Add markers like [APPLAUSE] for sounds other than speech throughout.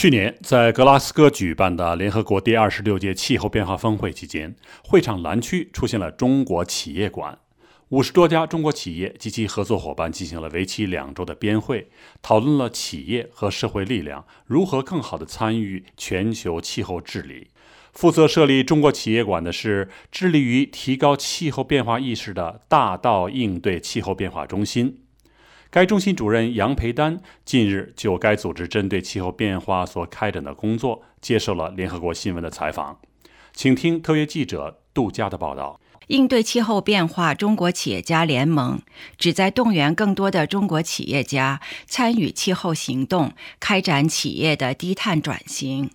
去年在格拉斯哥举办的联合国第二十六届气候变化峰会期间，会场南区出现了中国企业馆，五十多家中国企业及其合作伙伴进行了为期两周的边会，讨论了企业和社会力量如何更好地参与全球气候治理。负责设立中国企业馆的是致力于提高气候变化意识的大道应对气候变化中心。该中心主任杨培丹近日就该组织针对气候变化所开展的工作接受了联合国新闻的采访，请听特约记者杜佳的报道。应对气候变化中国企业家联盟旨在动员更多的中国企业家参与气候行动，开展企业的低碳转型。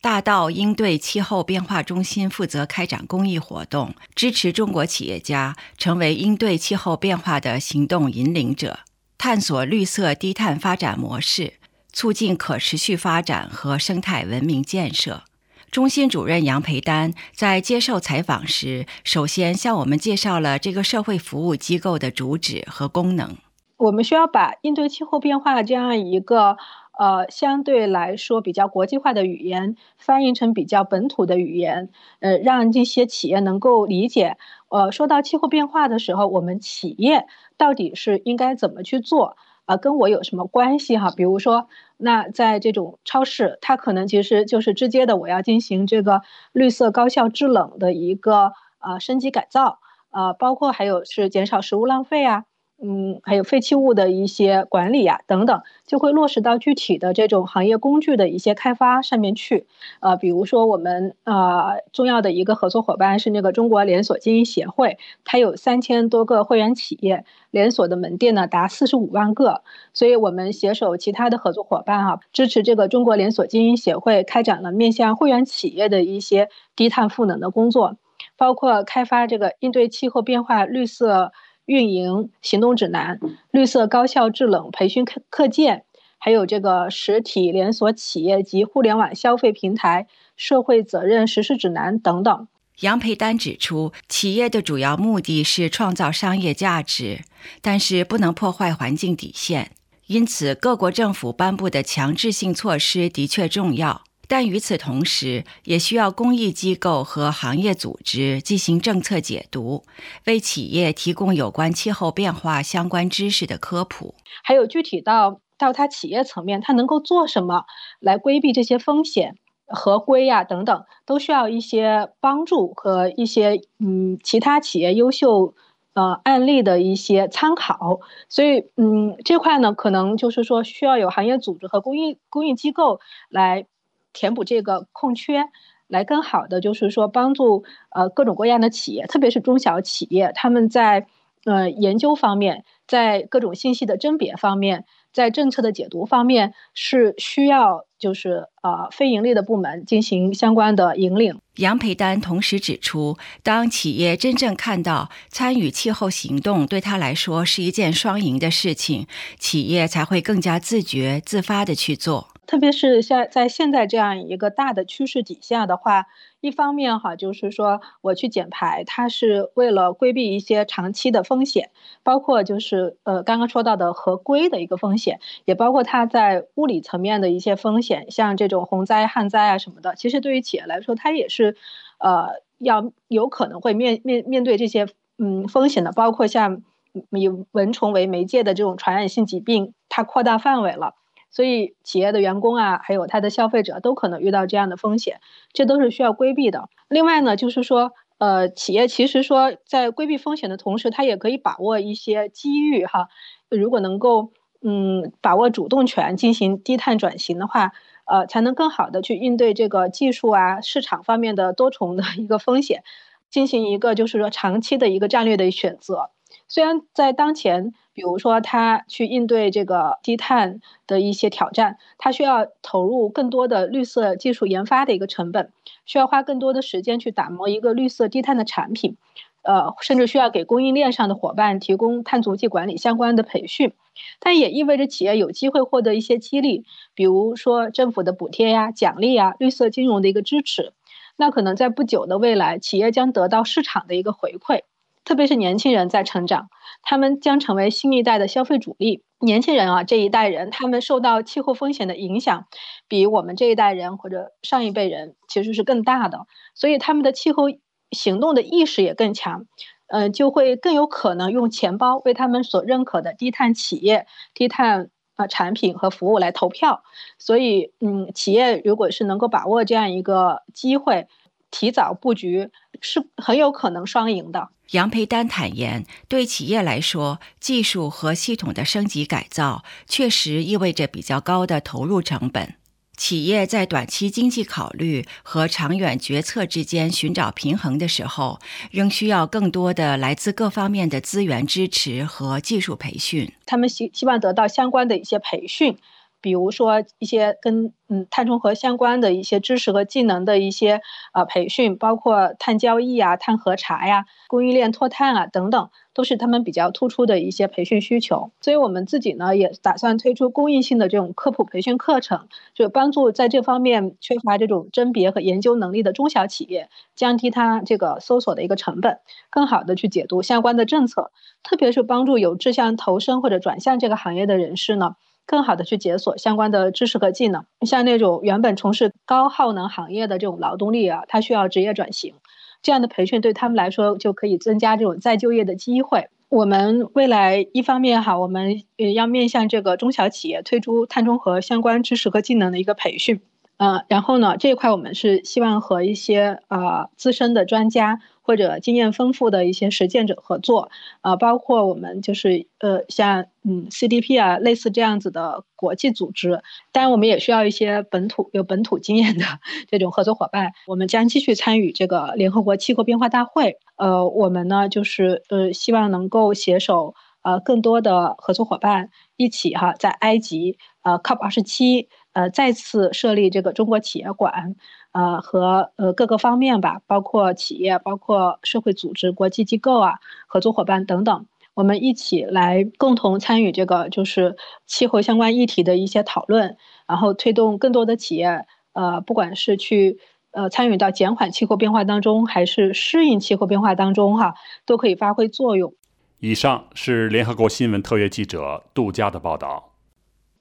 大道应对气候变化中心负责开展公益活动，支持中国企业家成为应对气候变化的行动引领者。探索绿色低碳发展模式，促进可持续发展和生态文明建设。中心主任杨培丹在接受采访时，首先向我们介绍了这个社会服务机构的主旨和功能。我们需要把应对气候变化这样一个呃相对来说比较国际化的语言翻译成比较本土的语言，呃，让这些企业能够理解。呃，说到气候变化的时候，我们企业。到底是应该怎么去做啊？跟我有什么关系哈？比如说，那在这种超市，它可能其实就是直接的，我要进行这个绿色高效制冷的一个呃升级改造，呃，包括还有是减少食物浪费啊。嗯，还有废弃物的一些管理呀，等等，就会落实到具体的这种行业工具的一些开发上面去。呃，比如说我们呃重要的一个合作伙伴是那个中国连锁经营协会，它有三千多个会员企业，连锁的门店呢达四十五万个。所以我们携手其他的合作伙伴哈，支持这个中国连锁经营协会开展了面向会员企业的一些低碳赋能的工作，包括开发这个应对气候变化绿色。运营行动指南、绿色高效制冷培训课课件，还有这个实体连锁企业及互联网消费平台社会责任实施指南等等。杨培丹指出，企业的主要目的是创造商业价值，但是不能破坏环境底线，因此各国政府颁布的强制性措施的确重要。但与此同时，也需要公益机构和行业组织进行政策解读，为企业提供有关气候变化相关知识的科普。还有具体到到它企业层面，它能够做什么来规避这些风险、合规呀等等，都需要一些帮助和一些嗯其他企业优秀呃案例的一些参考。所以嗯这块呢，可能就是说需要有行业组织和公益公益机构来。填补这个空缺，来更好的就是说帮助呃各种各样的企业，特别是中小企业，他们在呃研究方面，在各种信息的甄别方面，在政策的解读方面，是需要就是呃非盈利的部门进行相关的引领。杨培丹同时指出，当企业真正看到参与气候行动对他来说是一件双赢的事情，企业才会更加自觉自发的去做。特别是像在现在这样一个大的趋势底下的话，一方面哈，就是说我去减排，它是为了规避一些长期的风险，包括就是呃刚刚说到的合规的一个风险，也包括它在物理层面的一些风险，像这种洪灾、旱灾啊什么的。其实对于企业来说，它也是呃要有可能会面面面对这些嗯风险的，包括像以蚊虫为媒介的这种传染性疾病，它扩大范围了。所以，企业的员工啊，还有他的消费者都可能遇到这样的风险，这都是需要规避的。另外呢，就是说，呃，企业其实说在规避风险的同时，它也可以把握一些机遇哈。如果能够，嗯，把握主动权进行低碳转型的话，呃，才能更好的去应对这个技术啊、市场方面的多重的一个风险，进行一个就是说长期的一个战略的选择。虽然在当前，比如说它去应对这个低碳的一些挑战，它需要投入更多的绿色技术研发的一个成本，需要花更多的时间去打磨一个绿色低碳的产品，呃，甚至需要给供应链上的伙伴提供碳足迹管理相关的培训，但也意味着企业有机会获得一些激励，比如说政府的补贴呀、奖励呀、绿色金融的一个支持，那可能在不久的未来，企业将得到市场的一个回馈。特别是年轻人在成长，他们将成为新一代的消费主力。年轻人啊，这一代人，他们受到气候风险的影响，比我们这一代人或者上一辈人其实是更大的，所以他们的气候行动的意识也更强，嗯，就会更有可能用钱包为他们所认可的低碳企业、低碳啊产品和服务来投票。所以，嗯，企业如果是能够把握这样一个机会，提早布局，是很有可能双赢的。杨培丹坦言，对企业来说，技术和系统的升级改造确实意味着比较高的投入成本。企业在短期经济考虑和长远决策之间寻找平衡的时候，仍需要更多的来自各方面的资源支持和技术培训。他们希希望得到相关的一些培训。比如说一些跟嗯碳中和相关的一些知识和技能的一些呃培训，包括碳交易啊、碳核查呀、供应链脱碳啊等等，都是他们比较突出的一些培训需求。所以我们自己呢也打算推出公益性的这种科普培训课程，就帮助在这方面缺乏这种甄别和研究能力的中小企业，降低它这个搜索的一个成本，更好的去解读相关的政策，特别是帮助有志向投身或者转向这个行业的人士呢。更好的去解锁相关的知识和技能，像那种原本从事高耗能行业的这种劳动力啊，他需要职业转型，这样的培训对他们来说就可以增加这种再就业的机会。我们未来一方面哈，我们也要面向这个中小企业推出碳中和相关知识和技能的一个培训。呃，然后呢，这一块我们是希望和一些呃资深的专家或者经验丰富的一些实践者合作，呃，包括我们就是呃像嗯 CDP 啊类似这样子的国际组织，当然我们也需要一些本土有本土经验的 [LAUGHS] 这种合作伙伴。我们将继续参与这个联合国气候变化大会，呃，我们呢就是呃希望能够携手呃更多的合作伙伴一起哈在埃及呃 COP 二十七。呃，再次设立这个中国企业馆，呃，和呃各个方面吧，包括企业、包括社会组织、国际机构啊，合作伙伴等等，我们一起来共同参与这个就是气候相关议题的一些讨论，然后推动更多的企业，呃，不管是去呃参与到减缓气候变化当中，还是适应气候变化当中，哈，都可以发挥作用。以上是联合国新闻特约记者杜佳的报道。